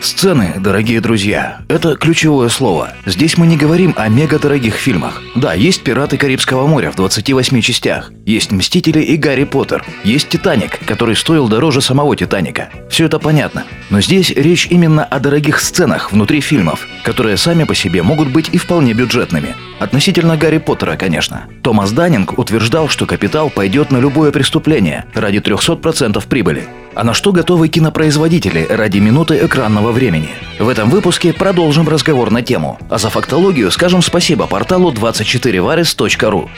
Сцены, дорогие друзья, это ключевое слово. Здесь мы не говорим о мега-дорогих фильмах. Да, есть «Пираты Карибского моря» в 28 частях, есть «Мстители» и «Гарри Поттер», есть «Титаник», который стоил дороже самого «Титаника». Все это понятно. Но здесь речь именно о дорогих сценах внутри фильмов, которые сами по себе могут быть и вполне бюджетными. Относительно Гарри Поттера, конечно. Томас Даннинг утверждал, что капитал пойдет на любое преступление ради 300% прибыли. А на что готовы кинопроизводители ради минуты экранного времени? В этом выпуске продолжим разговор на тему. А за фактологию скажем спасибо порталу 24varis.ru.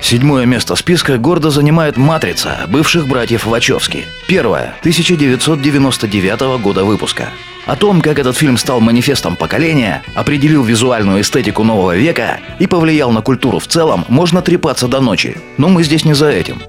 Седьмое место списка гордо занимает «Матрица» бывших братьев Вачовски. Первое, 1999 года выпуска. О том, как этот фильм стал манифестом поколения, определил визуальную эстетику нового века и повлиял на культуру в целом, можно трепаться до ночи. Но мы здесь не за этим.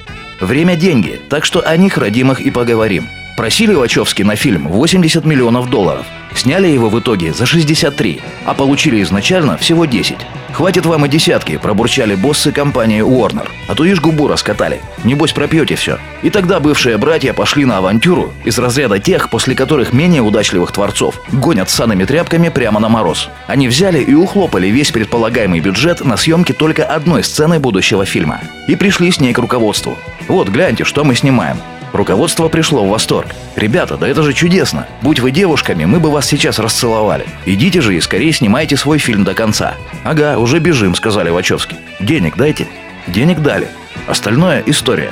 Время – деньги, так что о них родимых и поговорим. Просили Вачовски на фильм 80 миллионов долларов. Сняли его в итоге за 63, а получили изначально всего 10. «Хватит вам и десятки», – пробурчали боссы компании Warner. «А то ишь губу раскатали. Небось пропьете все». И тогда бывшие братья пошли на авантюру из разряда тех, после которых менее удачливых творцов гонят санными тряпками прямо на мороз. Они взяли и ухлопали весь предполагаемый бюджет на съемки только одной сцены будущего фильма. И пришли с ней к руководству. Вот, гляньте, что мы снимаем. Руководство пришло в восторг. «Ребята, да это же чудесно! Будь вы девушками, мы бы вас сейчас расцеловали. Идите же и скорее снимайте свой фильм до конца». «Ага, уже бежим», — сказали Вачовски. «Денег дайте». Денег дали. Остальное — история.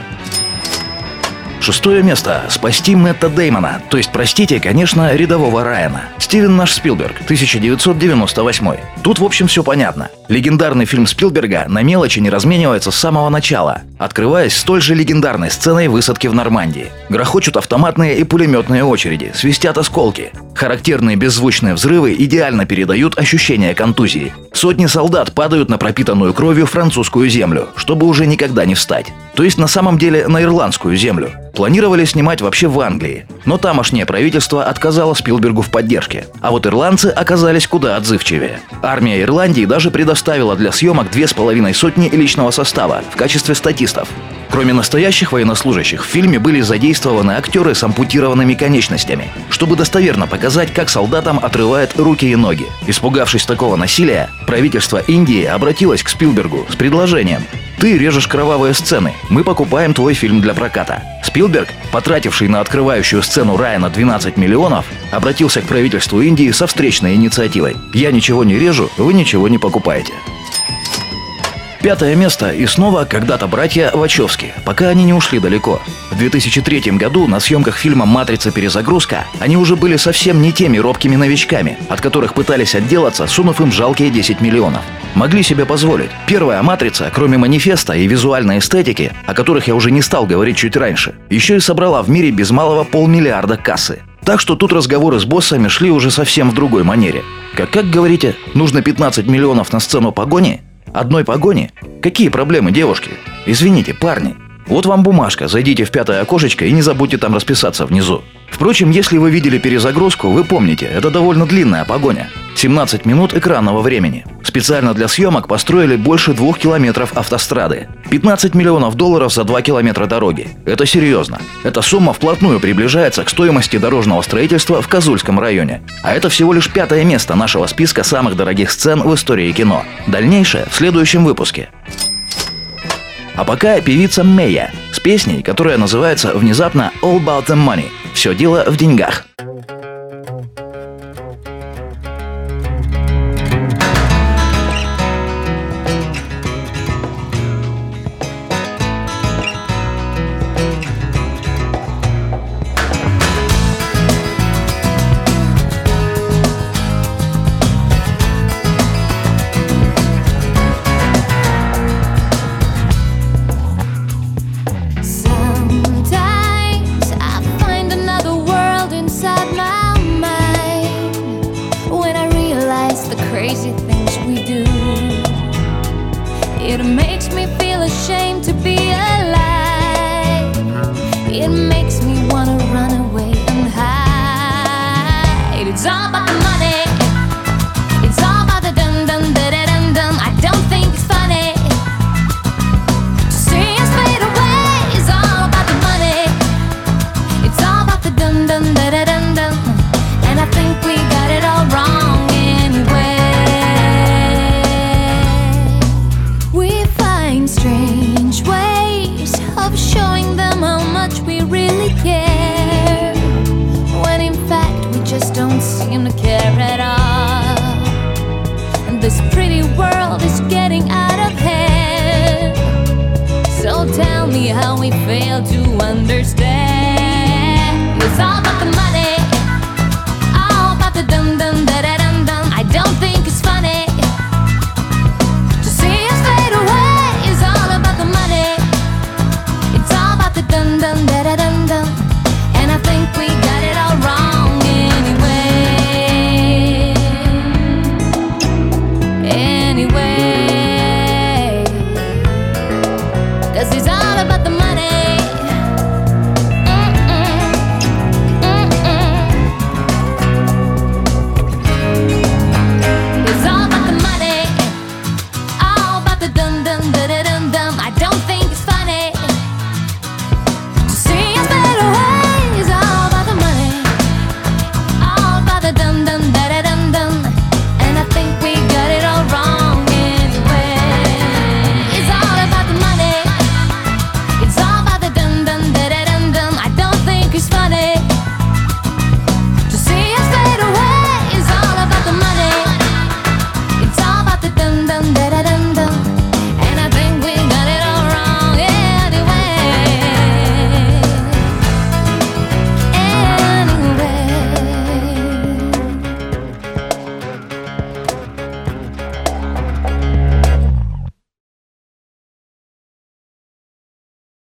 Шестое место. Спасти Мэтта Деймона. То есть, простите, конечно, рядового Райана. Стивен наш Спилберг, 1998. Тут, в общем, все понятно. Легендарный фильм Спилберга на мелочи не разменивается с самого начала, открываясь столь же легендарной сценой высадки в Нормандии. Грохочут автоматные и пулеметные очереди, свистят осколки. Характерные беззвучные взрывы идеально передают ощущение контузии. Сотни солдат падают на пропитанную кровью французскую землю, чтобы уже никогда не встать. То есть на самом деле на ирландскую землю. Планировали снимать вообще в Англии, но тамошнее правительство отказало Спилбергу в поддержке. А вот ирландцы оказались куда отзывчивее. Армия Ирландии даже предоставила для съемок две с половиной сотни личного состава в качестве статистов. Кроме настоящих военнослужащих, в фильме были задействованы актеры с ампутированными конечностями, чтобы достоверно показать, как солдатам отрывают руки и ноги. Испугавшись такого насилия, правительство Индии обратилось к Спилбергу с предложением ты режешь кровавые сцены. Мы покупаем твой фильм для проката. Спилберг, потративший на открывающую сцену Райана 12 миллионов, обратился к правительству Индии со встречной инициативой. Я ничего не режу, вы ничего не покупаете. Пятое место и снова когда-то братья Вачовски, пока они не ушли далеко. В 2003 году на съемках фильма «Матрица. Перезагрузка» они уже были совсем не теми робкими новичками, от которых пытались отделаться, сунув им жалкие 10 миллионов. Могли себе позволить. Первая «Матрица», кроме манифеста и визуальной эстетики, о которых я уже не стал говорить чуть раньше, еще и собрала в мире без малого полмиллиарда кассы. Так что тут разговоры с боссами шли уже совсем в другой манере. Как, как говорите, нужно 15 миллионов на сцену погони? Одной погони? Какие проблемы, девушки? Извините, парни. Вот вам бумажка, зайдите в пятое окошечко и не забудьте там расписаться внизу. Впрочем, если вы видели перезагрузку, вы помните, это довольно длинная погоня. 17 минут экранного времени. Специально для съемок построили больше двух километров автострады. 15 миллионов долларов за 2 километра дороги. Это серьезно. Эта сумма вплотную приближается к стоимости дорожного строительства в Козульском районе. А это всего лишь пятое место нашего списка самых дорогих сцен в истории кино. Дальнейшее в следующем выпуске. А пока певица Мэя с песней, которая называется внезапно «All About the Money». Все дело в деньгах. makes me feel ashamed to be alive. It makes me this pretty world is getting out of hand. So tell me how we fail to understand. It's all